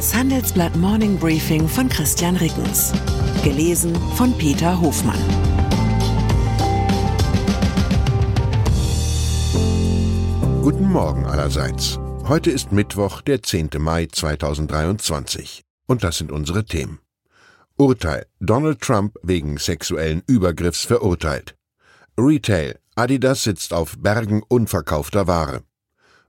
Das Handelsblatt Morning Briefing von Christian Rickens. Gelesen von Peter Hofmann. Guten Morgen allerseits. Heute ist Mittwoch, der 10. Mai 2023. Und das sind unsere Themen. Urteil. Donald Trump wegen sexuellen Übergriffs verurteilt. Retail. Adidas sitzt auf Bergen unverkaufter Ware.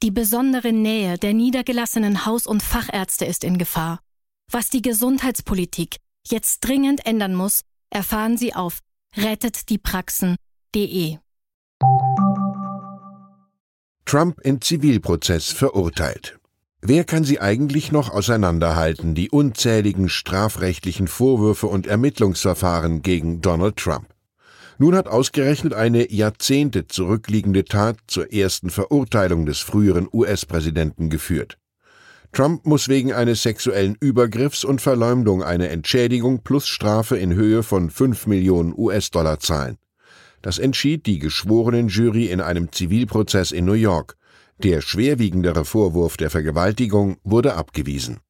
Die besondere Nähe der niedergelassenen Haus- und Fachärzte ist in Gefahr. Was die Gesundheitspolitik jetzt dringend ändern muss, erfahren Sie auf rettetdiepraxen.de. Trump in Zivilprozess verurteilt. Wer kann sie eigentlich noch auseinanderhalten, die unzähligen strafrechtlichen Vorwürfe und Ermittlungsverfahren gegen Donald Trump? Nun hat ausgerechnet eine Jahrzehnte zurückliegende Tat zur ersten Verurteilung des früheren US-Präsidenten geführt. Trump muss wegen eines sexuellen Übergriffs und Verleumdung eine Entschädigung plus Strafe in Höhe von 5 Millionen US-Dollar zahlen. Das entschied die Geschworenenjury in einem Zivilprozess in New York. Der schwerwiegendere Vorwurf der Vergewaltigung wurde abgewiesen.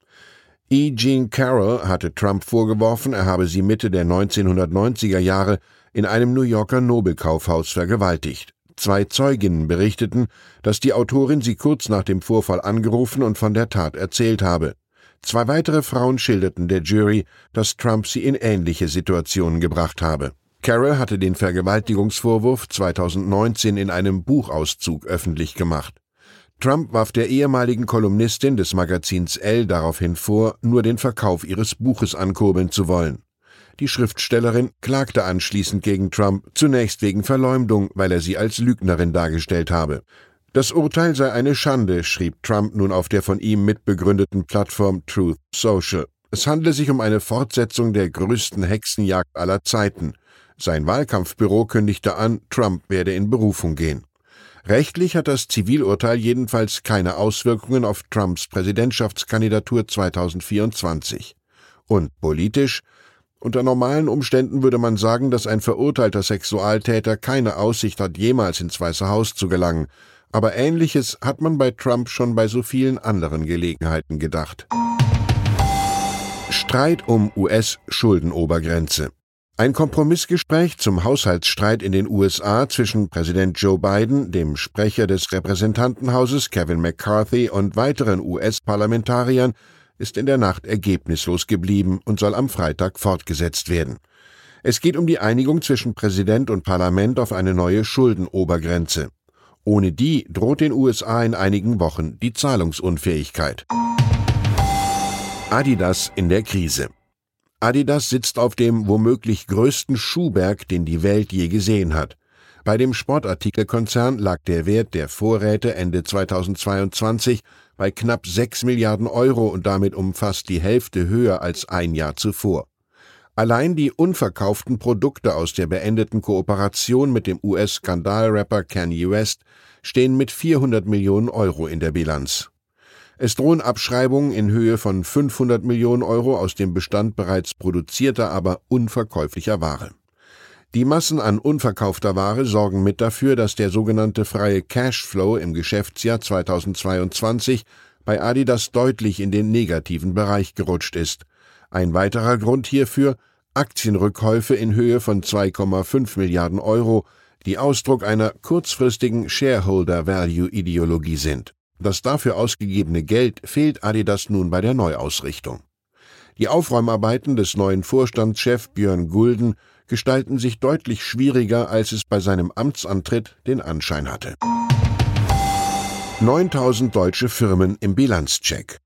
E. Jean Carroll hatte Trump vorgeworfen, er habe sie Mitte der 1990er Jahre in einem New Yorker Nobelkaufhaus vergewaltigt. Zwei Zeuginnen berichteten, dass die Autorin sie kurz nach dem Vorfall angerufen und von der Tat erzählt habe. Zwei weitere Frauen schilderten der Jury, dass Trump sie in ähnliche Situationen gebracht habe. Carroll hatte den Vergewaltigungsvorwurf 2019 in einem Buchauszug öffentlich gemacht. Trump warf der ehemaligen Kolumnistin des Magazins Elle daraufhin vor, nur den Verkauf ihres Buches ankurbeln zu wollen. Die Schriftstellerin klagte anschließend gegen Trump, zunächst wegen Verleumdung, weil er sie als Lügnerin dargestellt habe. Das Urteil sei eine Schande, schrieb Trump nun auf der von ihm mitbegründeten Plattform Truth Social. Es handle sich um eine Fortsetzung der größten Hexenjagd aller Zeiten. Sein Wahlkampfbüro kündigte an, Trump werde in Berufung gehen. Rechtlich hat das Zivilurteil jedenfalls keine Auswirkungen auf Trumps Präsidentschaftskandidatur 2024. Und politisch unter normalen Umständen würde man sagen, dass ein verurteilter Sexualtäter keine Aussicht hat, jemals ins Weiße Haus zu gelangen. Aber Ähnliches hat man bei Trump schon bei so vielen anderen Gelegenheiten gedacht. Streit um US-Schuldenobergrenze. Ein Kompromissgespräch zum Haushaltsstreit in den USA zwischen Präsident Joe Biden, dem Sprecher des Repräsentantenhauses Kevin McCarthy und weiteren US-Parlamentariern ist in der Nacht ergebnislos geblieben und soll am Freitag fortgesetzt werden. Es geht um die Einigung zwischen Präsident und Parlament auf eine neue Schuldenobergrenze. Ohne die droht den USA in einigen Wochen die Zahlungsunfähigkeit. Adidas in der Krise. Adidas sitzt auf dem womöglich größten Schuhberg, den die Welt je gesehen hat. Bei dem Sportartikelkonzern lag der Wert der Vorräte Ende 2022 bei knapp 6 Milliarden Euro und damit um fast die Hälfte höher als ein Jahr zuvor. Allein die unverkauften Produkte aus der beendeten Kooperation mit dem US-Skandalrapper Kanye West stehen mit 400 Millionen Euro in der Bilanz. Es drohen Abschreibungen in Höhe von 500 Millionen Euro aus dem Bestand bereits produzierter, aber unverkäuflicher Ware. Die Massen an unverkaufter Ware sorgen mit dafür, dass der sogenannte freie Cashflow im Geschäftsjahr 2022 bei Adidas deutlich in den negativen Bereich gerutscht ist. Ein weiterer Grund hierfür Aktienrückkäufe in Höhe von 2,5 Milliarden Euro, die Ausdruck einer kurzfristigen Shareholder Value Ideologie sind. Das dafür ausgegebene Geld fehlt Adidas nun bei der Neuausrichtung. Die Aufräumarbeiten des neuen Vorstandschefs Björn Gulden gestalten sich deutlich schwieriger, als es bei seinem Amtsantritt den Anschein hatte. 9000 deutsche Firmen im Bilanzcheck.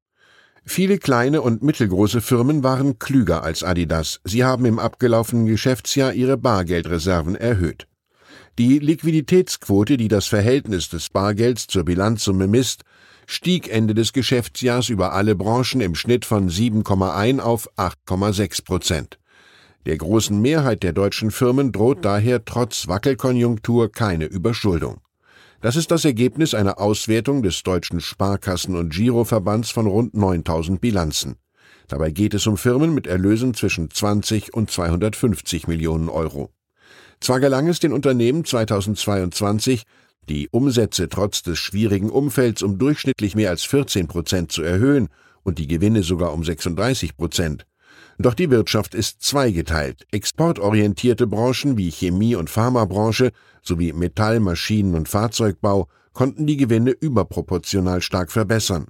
Viele kleine und mittelgroße Firmen waren klüger als Adidas. Sie haben im abgelaufenen Geschäftsjahr ihre Bargeldreserven erhöht. Die Liquiditätsquote, die das Verhältnis des Bargelds zur Bilanzsumme misst, stieg Ende des Geschäftsjahrs über alle Branchen im Schnitt von 7,1 auf 8,6 Prozent. Der großen Mehrheit der deutschen Firmen droht daher trotz Wackelkonjunktur keine Überschuldung. Das ist das Ergebnis einer Auswertung des Deutschen Sparkassen- und Giroverbands von rund 9000 Bilanzen. Dabei geht es um Firmen mit Erlösen zwischen 20 und 250 Millionen Euro. Zwar gelang es den Unternehmen 2022, die Umsätze trotz des schwierigen Umfelds um durchschnittlich mehr als 14 Prozent zu erhöhen und die Gewinne sogar um 36 Prozent. Doch die Wirtschaft ist zweigeteilt. Exportorientierte Branchen wie Chemie- und Pharmabranche sowie Metall-, Maschinen- und Fahrzeugbau konnten die Gewinne überproportional stark verbessern.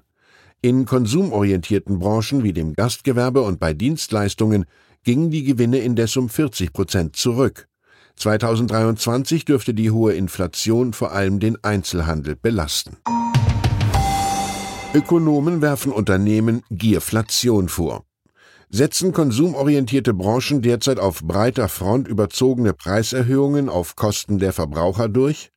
In konsumorientierten Branchen wie dem Gastgewerbe und bei Dienstleistungen gingen die Gewinne indes um 40 Prozent zurück. 2023 dürfte die hohe Inflation vor allem den Einzelhandel belasten. Ökonomen werfen Unternehmen Gierflation vor. Setzen konsumorientierte Branchen derzeit auf breiter Front überzogene Preiserhöhungen auf Kosten der Verbraucher durch?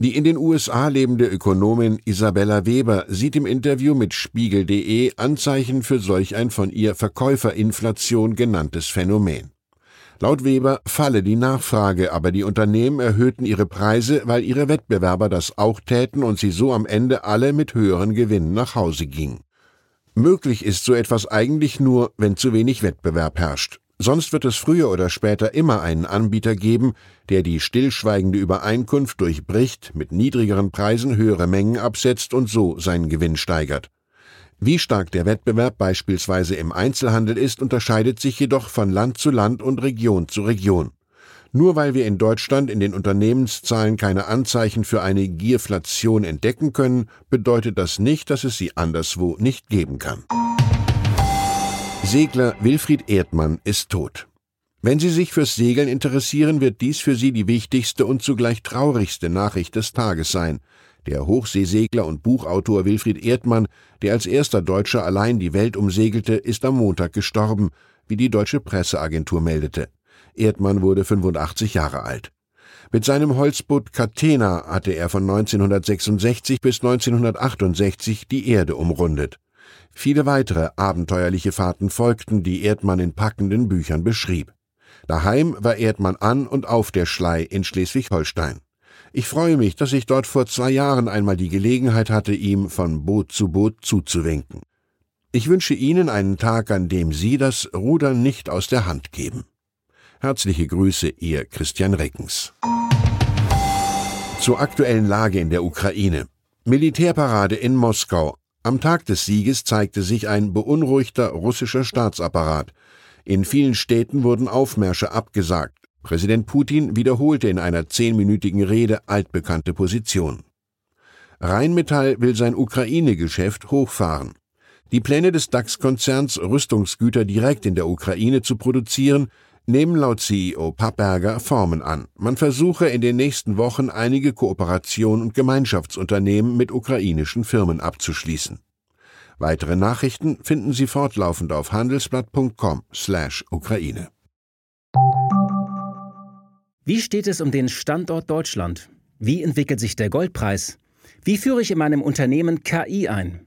Die in den USA lebende Ökonomin Isabella Weber sieht im Interview mit Spiegel.de Anzeichen für solch ein von ihr Verkäuferinflation genanntes Phänomen. Laut Weber falle die Nachfrage, aber die Unternehmen erhöhten ihre Preise, weil ihre Wettbewerber das auch täten und sie so am Ende alle mit höheren Gewinnen nach Hause gingen. Möglich ist so etwas eigentlich nur, wenn zu wenig Wettbewerb herrscht. Sonst wird es früher oder später immer einen Anbieter geben, der die stillschweigende Übereinkunft durchbricht, mit niedrigeren Preisen höhere Mengen absetzt und so seinen Gewinn steigert. Wie stark der Wettbewerb beispielsweise im Einzelhandel ist, unterscheidet sich jedoch von Land zu Land und Region zu Region. Nur weil wir in Deutschland in den Unternehmenszahlen keine Anzeichen für eine Gierflation entdecken können, bedeutet das nicht, dass es sie anderswo nicht geben kann. Segler Wilfried Erdmann ist tot. Wenn Sie sich fürs Segeln interessieren, wird dies für Sie die wichtigste und zugleich traurigste Nachricht des Tages sein. Der Hochseesegler und Buchautor Wilfried Erdmann, der als erster Deutscher allein die Welt umsegelte, ist am Montag gestorben, wie die deutsche Presseagentur meldete. Erdmann wurde 85 Jahre alt. Mit seinem Holzboot Catena hatte er von 1966 bis 1968 die Erde umrundet. Viele weitere abenteuerliche Fahrten folgten, die Erdmann in packenden Büchern beschrieb. Daheim war Erdmann an und auf der Schlei in Schleswig-Holstein. Ich freue mich, dass ich dort vor zwei Jahren einmal die Gelegenheit hatte, ihm von Boot zu Boot zuzuwinken. Ich wünsche Ihnen einen Tag, an dem Sie das Ruder nicht aus der Hand geben. Herzliche Grüße, Ihr Christian Reckens. Zur aktuellen Lage in der Ukraine. Militärparade in Moskau. Am Tag des Sieges zeigte sich ein beunruhigter russischer Staatsapparat. In vielen Städten wurden Aufmärsche abgesagt. Präsident Putin wiederholte in einer zehnminütigen Rede altbekannte Positionen. Rheinmetall will sein Ukraine-Geschäft hochfahren. Die Pläne des DAX-Konzerns, Rüstungsgüter direkt in der Ukraine zu produzieren, nehmen laut CEO Pappberger Formen an. Man versuche in den nächsten Wochen einige Kooperation und Gemeinschaftsunternehmen mit ukrainischen Firmen abzuschließen. Weitere Nachrichten finden Sie fortlaufend auf handelsblatt.com/Ukraine. Wie steht es um den Standort Deutschland? Wie entwickelt sich der Goldpreis? Wie führe ich in meinem Unternehmen KI ein?